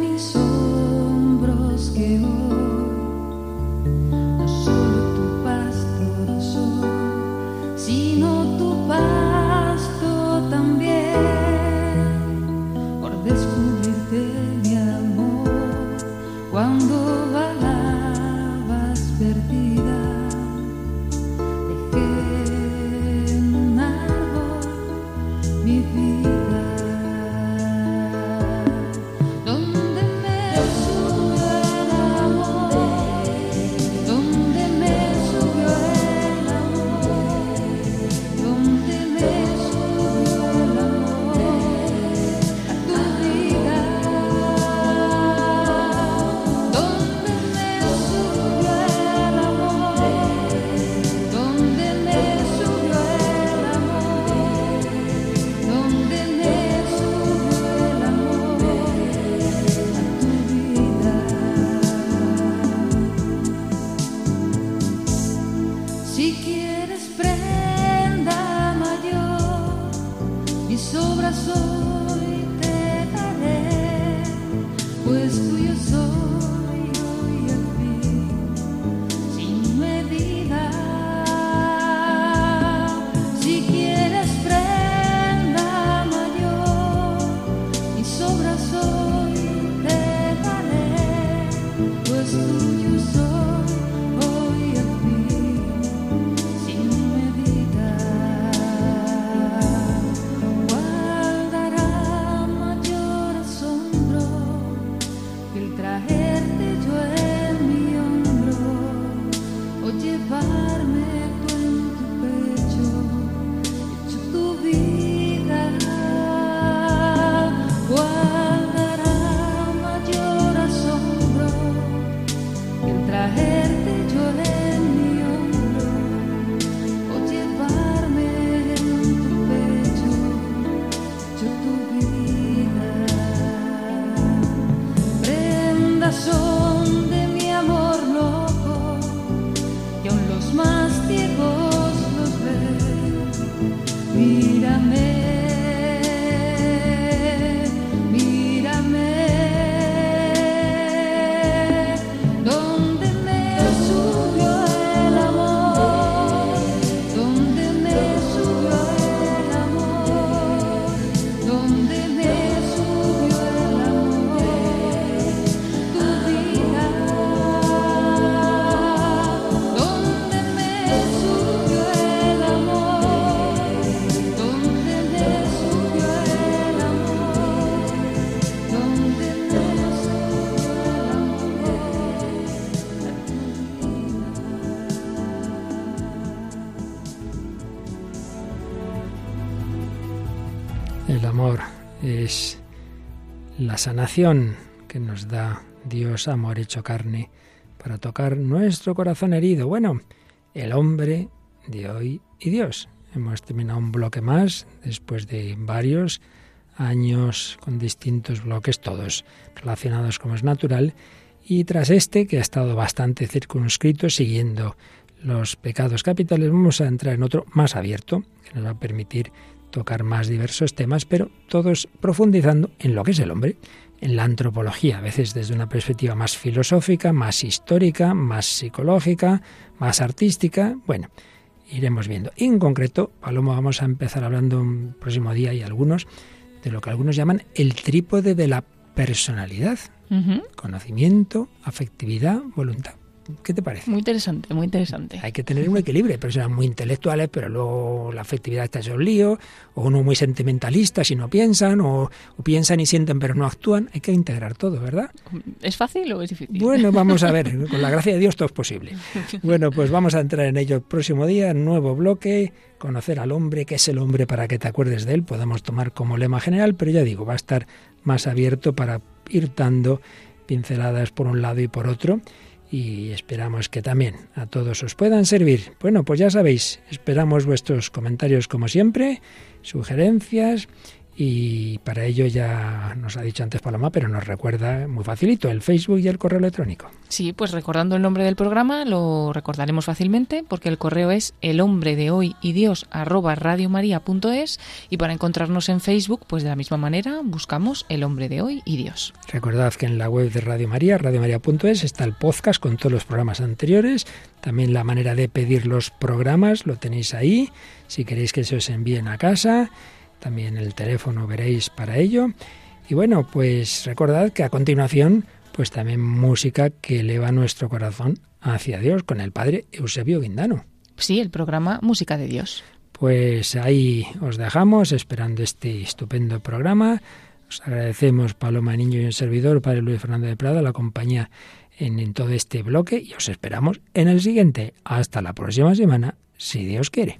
sanación que nos da Dios, amor hecho carne, para tocar nuestro corazón herido. Bueno, el hombre de hoy y Dios. Hemos terminado un bloque más después de varios años con distintos bloques, todos relacionados como es natural, y tras este, que ha estado bastante circunscrito, siguiendo los pecados capitales, vamos a entrar en otro más abierto, que nos va a permitir tocar más diversos temas, pero todos profundizando en lo que es el hombre, en la antropología, a veces desde una perspectiva más filosófica, más histórica, más psicológica, más artística. Bueno, iremos viendo. Y en concreto, Paloma, vamos a empezar hablando un próximo día y algunos de lo que algunos llaman el trípode de la personalidad. Conocimiento, afectividad, voluntad. ¿Qué te parece? Muy interesante, muy interesante. Hay que tener un equilibrio. Hay personas muy intelectuales, pero luego la afectividad está hecho un lío, o uno muy sentimentalista si no piensan, o, piensan y sienten pero no actúan. Hay que integrar todo, ¿verdad? ¿Es fácil o es difícil? Bueno, vamos a ver. Con la gracia de Dios todo es posible. Bueno, pues vamos a entrar en ello el próximo día, nuevo bloque, conocer al hombre, qué es el hombre para que te acuerdes de él. Podemos tomar como lema general, pero ya digo, va a estar más abierto para ir dando pinceladas por un lado y por otro y esperamos que también a todos os puedan servir. Bueno, pues ya sabéis, esperamos vuestros comentarios como siempre, sugerencias y para ello ya nos ha dicho antes Paloma, pero nos recuerda muy facilito el Facebook y el correo electrónico. Sí, pues recordando el nombre del programa lo recordaremos fácilmente porque el correo es el hombre de hoy y Dios arroba radiomaria.es y para encontrarnos en Facebook pues de la misma manera buscamos el hombre de hoy y Dios. Recordad que en la web de Radio María, radiomaria.es está el podcast con todos los programas anteriores, también la manera de pedir los programas lo tenéis ahí, si queréis que se os envíen a casa también el teléfono veréis para ello. Y bueno, pues recordad que a continuación, pues también música que eleva nuestro corazón hacia Dios con el padre Eusebio Guindano. Sí, el programa Música de Dios. Pues ahí os dejamos esperando este estupendo programa. Os agradecemos Paloma Niño y el servidor, Padre Luis Fernando de Prada, la compañía en, en todo este bloque y os esperamos en el siguiente. Hasta la próxima semana, si Dios quiere.